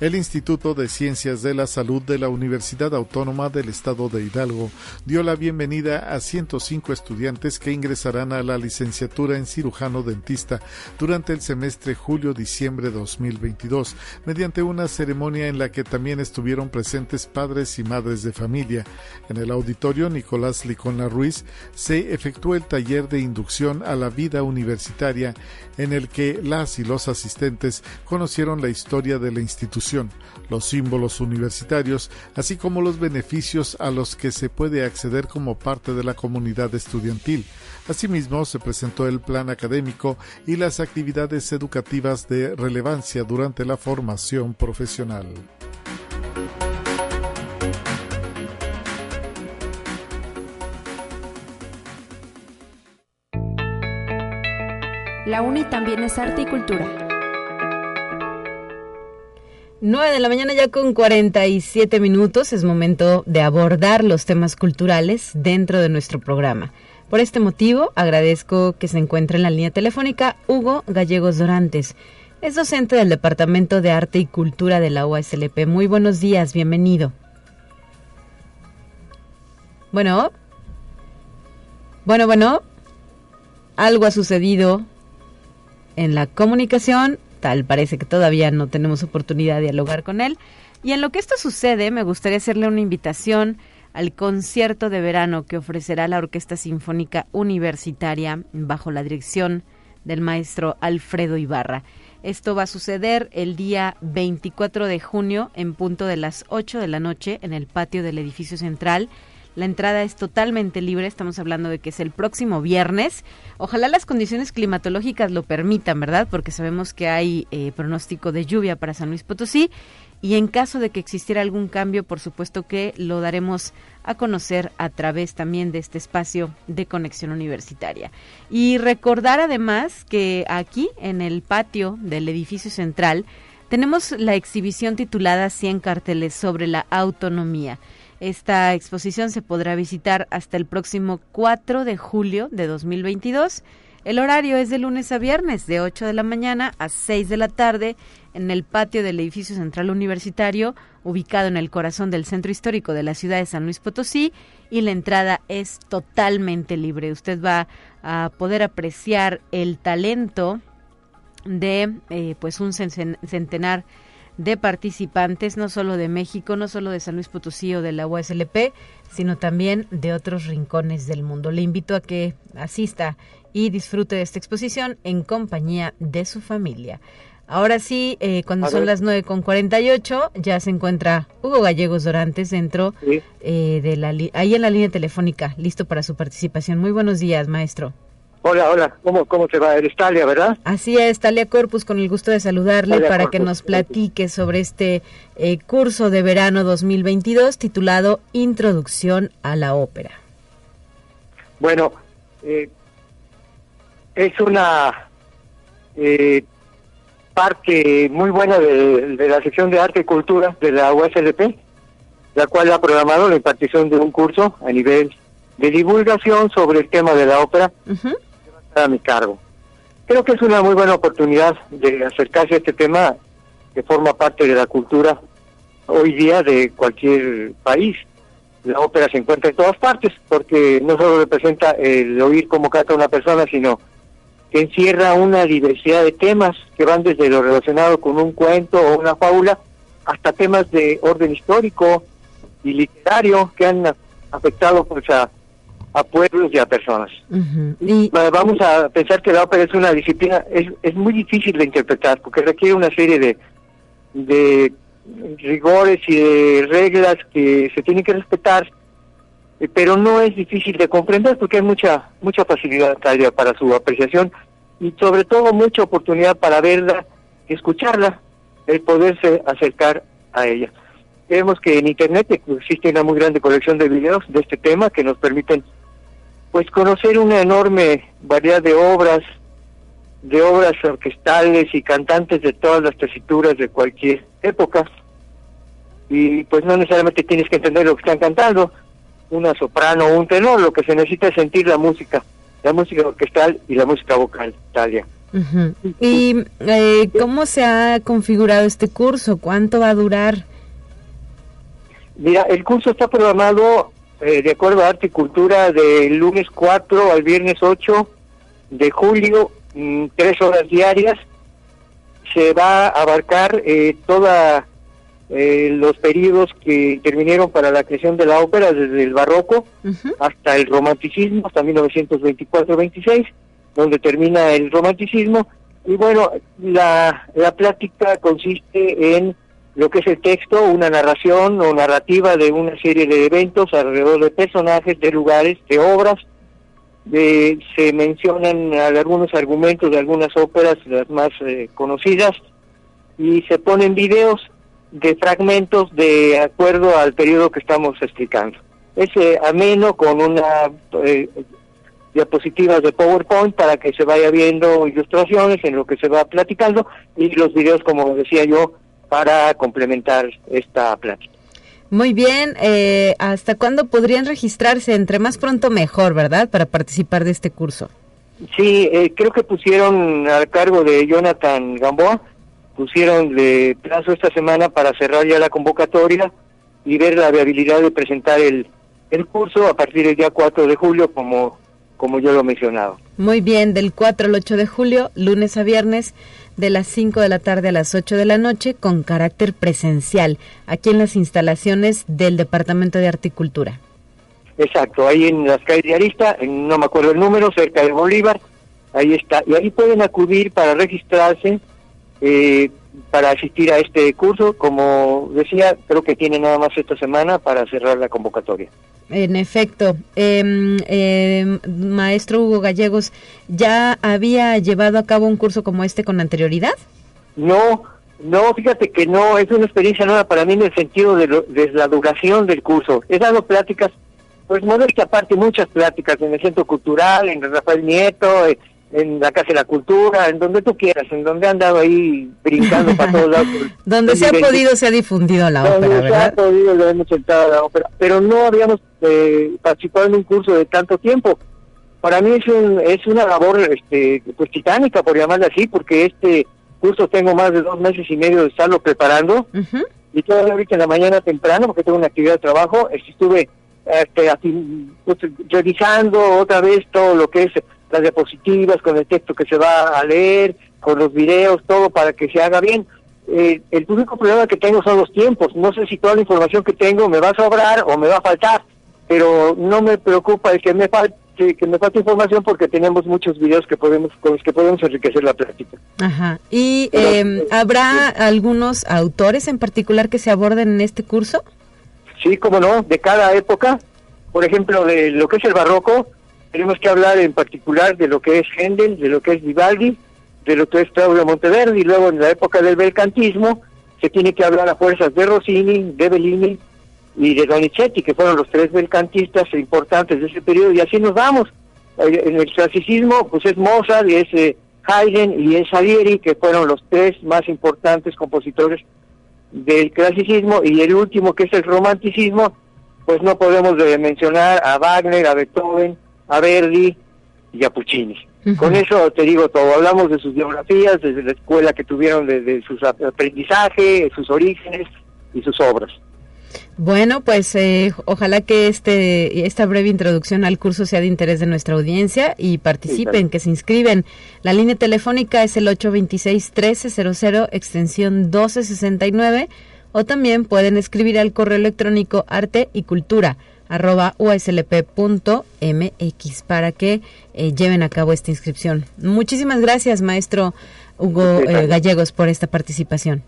El Instituto de Ciencias de la Salud de la Universidad Autónoma del Estado de Hidalgo dio la bienvenida a 105 estudiantes que ingresarán a la licenciatura en cirujano dentista durante el semestre julio-diciembre 2022, mediante una ceremonia en la que también estuvieron presentes padres y madres de familia. En el auditorio Nicolás Licona Ruiz se efectuó el taller de inducción a la vida universitaria en el que las y los asistentes conocieron la historia de la institución los símbolos universitarios, así como los beneficios a los que se puede acceder como parte de la comunidad estudiantil. Asimismo, se presentó el plan académico y las actividades educativas de relevancia durante la formación profesional. La UNI también es arte y cultura. 9 de la mañana ya con 47 minutos es momento de abordar los temas culturales dentro de nuestro programa. Por este motivo agradezco que se encuentre en la línea telefónica Hugo Gallegos Dorantes. Es docente del Departamento de Arte y Cultura de la UASLP. Muy buenos días, bienvenido. Bueno. Bueno, bueno. Algo ha sucedido en la comunicación tal parece que todavía no tenemos oportunidad de dialogar con él. Y en lo que esto sucede, me gustaría hacerle una invitación al concierto de verano que ofrecerá la Orquesta Sinfónica Universitaria bajo la dirección del maestro Alfredo Ibarra. Esto va a suceder el día 24 de junio en punto de las 8 de la noche en el patio del edificio central. La entrada es totalmente libre, estamos hablando de que es el próximo viernes. Ojalá las condiciones climatológicas lo permitan, ¿verdad? Porque sabemos que hay eh, pronóstico de lluvia para San Luis Potosí y en caso de que existiera algún cambio, por supuesto que lo daremos a conocer a través también de este espacio de conexión universitaria. Y recordar además que aquí en el patio del edificio central tenemos la exhibición titulada 100 carteles sobre la autonomía. Esta exposición se podrá visitar hasta el próximo 4 de julio de 2022. El horario es de lunes a viernes, de 8 de la mañana a 6 de la tarde, en el patio del edificio central universitario, ubicado en el corazón del centro histórico de la ciudad de San Luis Potosí, y la entrada es totalmente libre. Usted va a poder apreciar el talento de eh, pues un centenar de participantes, no solo de México, no solo de San Luis Potosí o de la USLP, sino también de otros rincones del mundo. Le invito a que asista y disfrute de esta exposición en compañía de su familia. Ahora sí, eh, cuando son las 9 con 48, ya se encuentra Hugo Gallegos Dorantes dentro eh, de la ahí en la línea telefónica, listo para su participación. Muy buenos días, maestro. Hola, hola, ¿cómo, cómo te va? Eres Talia, ¿verdad? Así es, Talia Corpus, con el gusto de saludarle para que nos platique sobre este eh, curso de verano 2022 titulado Introducción a la Ópera. Bueno, es una parte muy buena de, la sección de arte y cultura de la USLP, la cual ha programado la impartición de un curso a nivel de divulgación sobre el tema de la ópera a mi cargo. Creo que es una muy buena oportunidad de acercarse a este tema que forma parte de la cultura hoy día de cualquier país. La ópera se encuentra en todas partes porque no solo representa el oír cómo canta una persona, sino que encierra una diversidad de temas que van desde lo relacionado con un cuento o una fábula hasta temas de orden histórico y literario que han afectado pues a, pueblos y a personas. y... Vamos a pensar que la ópera es una disciplina, es, es muy difícil de interpretar porque requiere una serie de, de rigores y de reglas que se tienen que respetar, eh, pero no es difícil de comprender porque hay mucha mucha facilidad para su apreciación y sobre todo mucha oportunidad para verla, escucharla, el poderse acercar a ella. Vemos que en Internet existe una muy grande colección de videos de este tema que nos permiten pues conocer una enorme variedad de obras, de obras orquestales y cantantes de todas las tesituras de cualquier época. Y pues no necesariamente tienes que entender lo que están cantando, una soprano o un tenor, lo que se necesita es sentir la música la música orquestal y la música vocal, Talia. ¿Y eh, cómo se ha configurado este curso? ¿Cuánto va a durar? Mira, el curso está programado eh, de acuerdo a Arte y Cultura del lunes 4 al viernes 8 de julio, mm, tres horas diarias. Se va a abarcar eh, toda eh, los periodos que intervinieron para la creación de la ópera, desde el barroco hasta el romanticismo, hasta 1924-26, donde termina el romanticismo. Y bueno, la, la plática consiste en lo que es el texto, una narración o narrativa de una serie de eventos alrededor de personajes, de lugares, de obras. se mencionan algunos argumentos de algunas óperas, las más eh, conocidas, y se ponen videos de fragmentos de acuerdo al periodo que estamos explicando. Es eh, ameno con una eh, diapositivas de PowerPoint para que se vaya viendo ilustraciones en lo que se va platicando y los videos, como decía yo, para complementar esta plática. Muy bien, eh, ¿hasta cuándo podrían registrarse? Entre más pronto mejor, ¿verdad? Para participar de este curso. Sí, creo que pusieron al cargo de Jonathan Gamboa pusieron de plazo esta semana para cerrar ya la convocatoria y ver la viabilidad de presentar el, el curso a partir del día 4 de julio, como, como yo lo he mencionado. Muy bien, del 4 al 8 de julio, lunes a viernes, de las 5 de la tarde a las 8 de la noche, con carácter presencial, aquí en las instalaciones del Departamento de Articultura. Exacto, ahí en las calles de Arista, no me acuerdo el número, cerca de Bolívar, Ahí está. Y ahí pueden acudir para registrarse, eh, para asistir a este curso. Como decía, creo que tiene nada más esta semana para cerrar la convocatoria. En efecto, eh, maestro Hugo Gallegos, ¿ya había llevado a cabo un curso como este con anterioridad? No, no, fíjate que no, es una experiencia nueva para mí en el sentido de, de la duración del curso. He dado pláticas, pues modesta aparte, muchas pláticas en el Centro Cultural, en Rafael Nieto, eh, en la Casa de la Cultura, en donde tú quieras, en donde han andado ahí brincando para todos lados. donde se ha podido, se ha difundido la ópera, ¿verdad? se ha podido, le hemos sentado la ópera, pero no habíamos eh, participado en un curso de tanto tiempo. Para mí es, un, es una labor este, pues titánica, por llamarla así, porque este curso tengo más de dos meses y medio de estarlo preparando, y todavía ahorita en la mañana temprano, porque tengo una actividad de trabajo, estuve este, pues, revisando otra vez todo lo que es las diapositivas, con el texto que se va a leer, con los videos, todo para que se haga bien. Eh, el único problema que tengo son los tiempos. No sé si toda la información que tengo me va a sobrar o me va a faltar, pero no me preocupa el que me falte que, me falte información porque tenemos muchos videos que podemos con los que podemos enriquecer la práctica. Ajá. ¿Y eh, habrá algunos autores en particular que se aborden en este curso? Sí, como no, de cada época. Por ejemplo, de lo que es el barroco, tenemos que hablar en particular de lo que es Händel, de lo que es Vivaldi, de lo que es Claudio Monteverdi, luego en la época del belcantismo se tiene que hablar a fuerzas de Rossini, de Bellini y de Donizetti, que fueron los tres belcantistas importantes de ese periodo, y así nos vamos. En el clasicismo, pues es Mozart, y es eh, Haydn y es Salieri, que fueron los tres más importantes compositores del clasicismo, y el último, que es el romanticismo, pues no podemos mencionar a Wagner, a Beethoven, a Verdi y a Puccini. Con eso te digo todo, hablamos de sus biografías, desde la escuela que tuvieron, desde sus aprendizaje, sus orígenes y sus obras. Bueno, pues eh, ojalá que este esta breve introducción al curso sea de interés de nuestra audiencia y participen, que se inscriben. La línea telefónica es el 826-1300, extensión 1269, o también pueden escribir al correo electrónico arte y cultura arroba uslp.mx para que eh, lleven a cabo esta inscripción. Muchísimas gracias, maestro Hugo eh, Gallegos, por esta participación.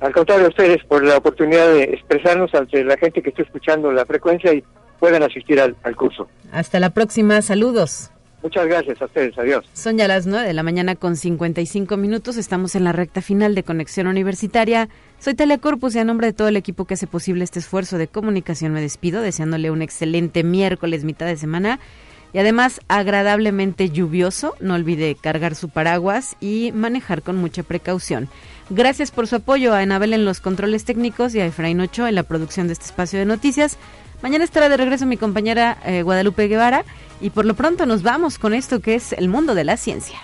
Al contrario, a ustedes por la oportunidad de expresarnos ante la gente que está escuchando la frecuencia y puedan asistir al, al curso. Hasta la próxima, saludos. Muchas gracias a ustedes, adiós. Son ya las 9 de la mañana con 55 minutos, estamos en la recta final de Conexión Universitaria. Soy Talia Corpus y a nombre de todo el equipo que hace posible este esfuerzo de comunicación me despido, deseándole un excelente miércoles, mitad de semana y además agradablemente lluvioso. No olvide cargar su paraguas y manejar con mucha precaución. Gracias por su apoyo a Enabel en los controles técnicos y a Efraín Ocho en la producción de este espacio de noticias. Mañana estará de regreso mi compañera eh, Guadalupe Guevara y por lo pronto nos vamos con esto que es el mundo de la ciencia.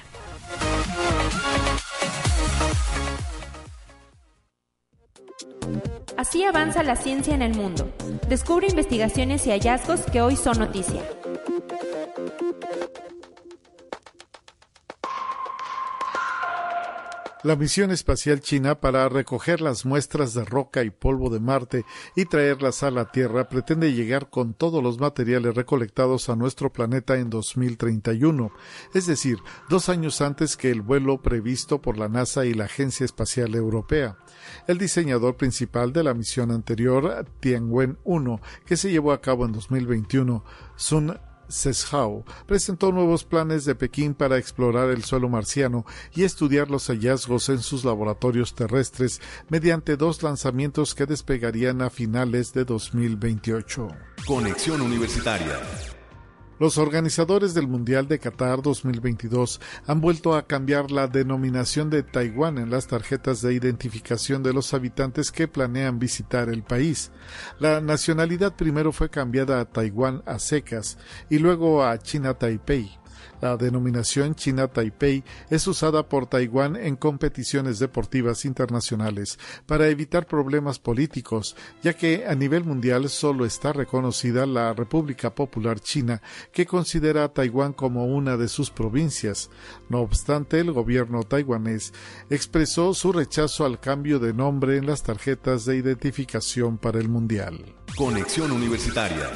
Así avanza la ciencia en el mundo. Descubre investigaciones y hallazgos que hoy son noticia. La misión espacial china para recoger las muestras de roca y polvo de Marte y traerlas a la Tierra pretende llegar con todos los materiales recolectados a nuestro planeta en 2031, es decir, dos años antes que el vuelo previsto por la NASA y la Agencia Espacial Europea. El diseñador principal de la misión anterior, Tianwen-1, que se llevó a cabo en 2021, Sun Seshao presentó nuevos planes de Pekín para explorar el suelo marciano y estudiar los hallazgos en sus laboratorios terrestres mediante dos lanzamientos que despegarían a finales de 2028. Conexión Universitaria los organizadores del Mundial de Qatar 2022 han vuelto a cambiar la denominación de Taiwán en las tarjetas de identificación de los habitantes que planean visitar el país. La nacionalidad primero fue cambiada a Taiwán a secas y luego a China Taipei. La denominación China Taipei es usada por Taiwán en competiciones deportivas internacionales para evitar problemas políticos, ya que a nivel mundial solo está reconocida la República Popular China, que considera a Taiwán como una de sus provincias. No obstante, el gobierno taiwanés expresó su rechazo al cambio de nombre en las tarjetas de identificación para el Mundial. Conexión Universitaria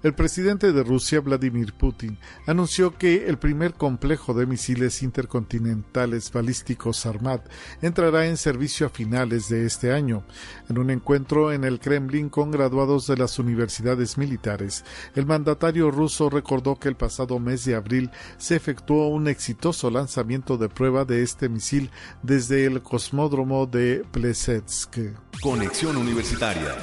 El presidente de Rusia, Vladimir Putin, anunció que el primer complejo de misiles intercontinentales balísticos Armad entrará en servicio a finales de este año. En un encuentro en el Kremlin con graduados de las universidades militares, el mandatario ruso recordó que el pasado mes de abril se efectuó un exitoso lanzamiento de prueba de este misil desde el cosmódromo de Plesetsk. Conexión Universitaria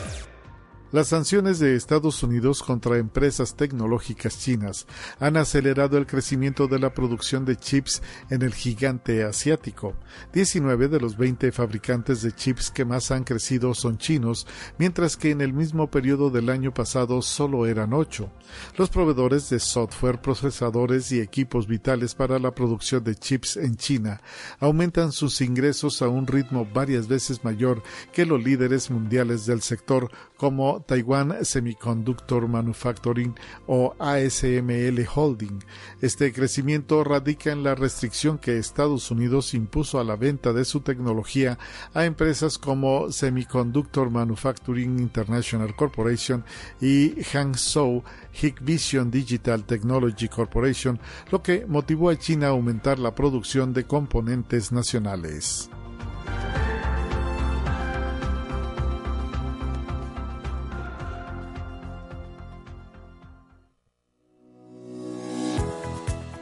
las sanciones de Estados Unidos contra empresas tecnológicas chinas han acelerado el crecimiento de la producción de chips en el gigante asiático. 19 de los 20 fabricantes de chips que más han crecido son chinos, mientras que en el mismo periodo del año pasado solo eran 8. Los proveedores de software, procesadores y equipos vitales para la producción de chips en China aumentan sus ingresos a un ritmo varias veces mayor que los líderes mundiales del sector como Taiwan Semiconductor Manufacturing o ASML Holding. Este crecimiento radica en la restricción que Estados Unidos impuso a la venta de su tecnología a empresas como Semiconductor Manufacturing International Corporation y Hangzhou Hikvision Digital Technology Corporation, lo que motivó a China a aumentar la producción de componentes nacionales.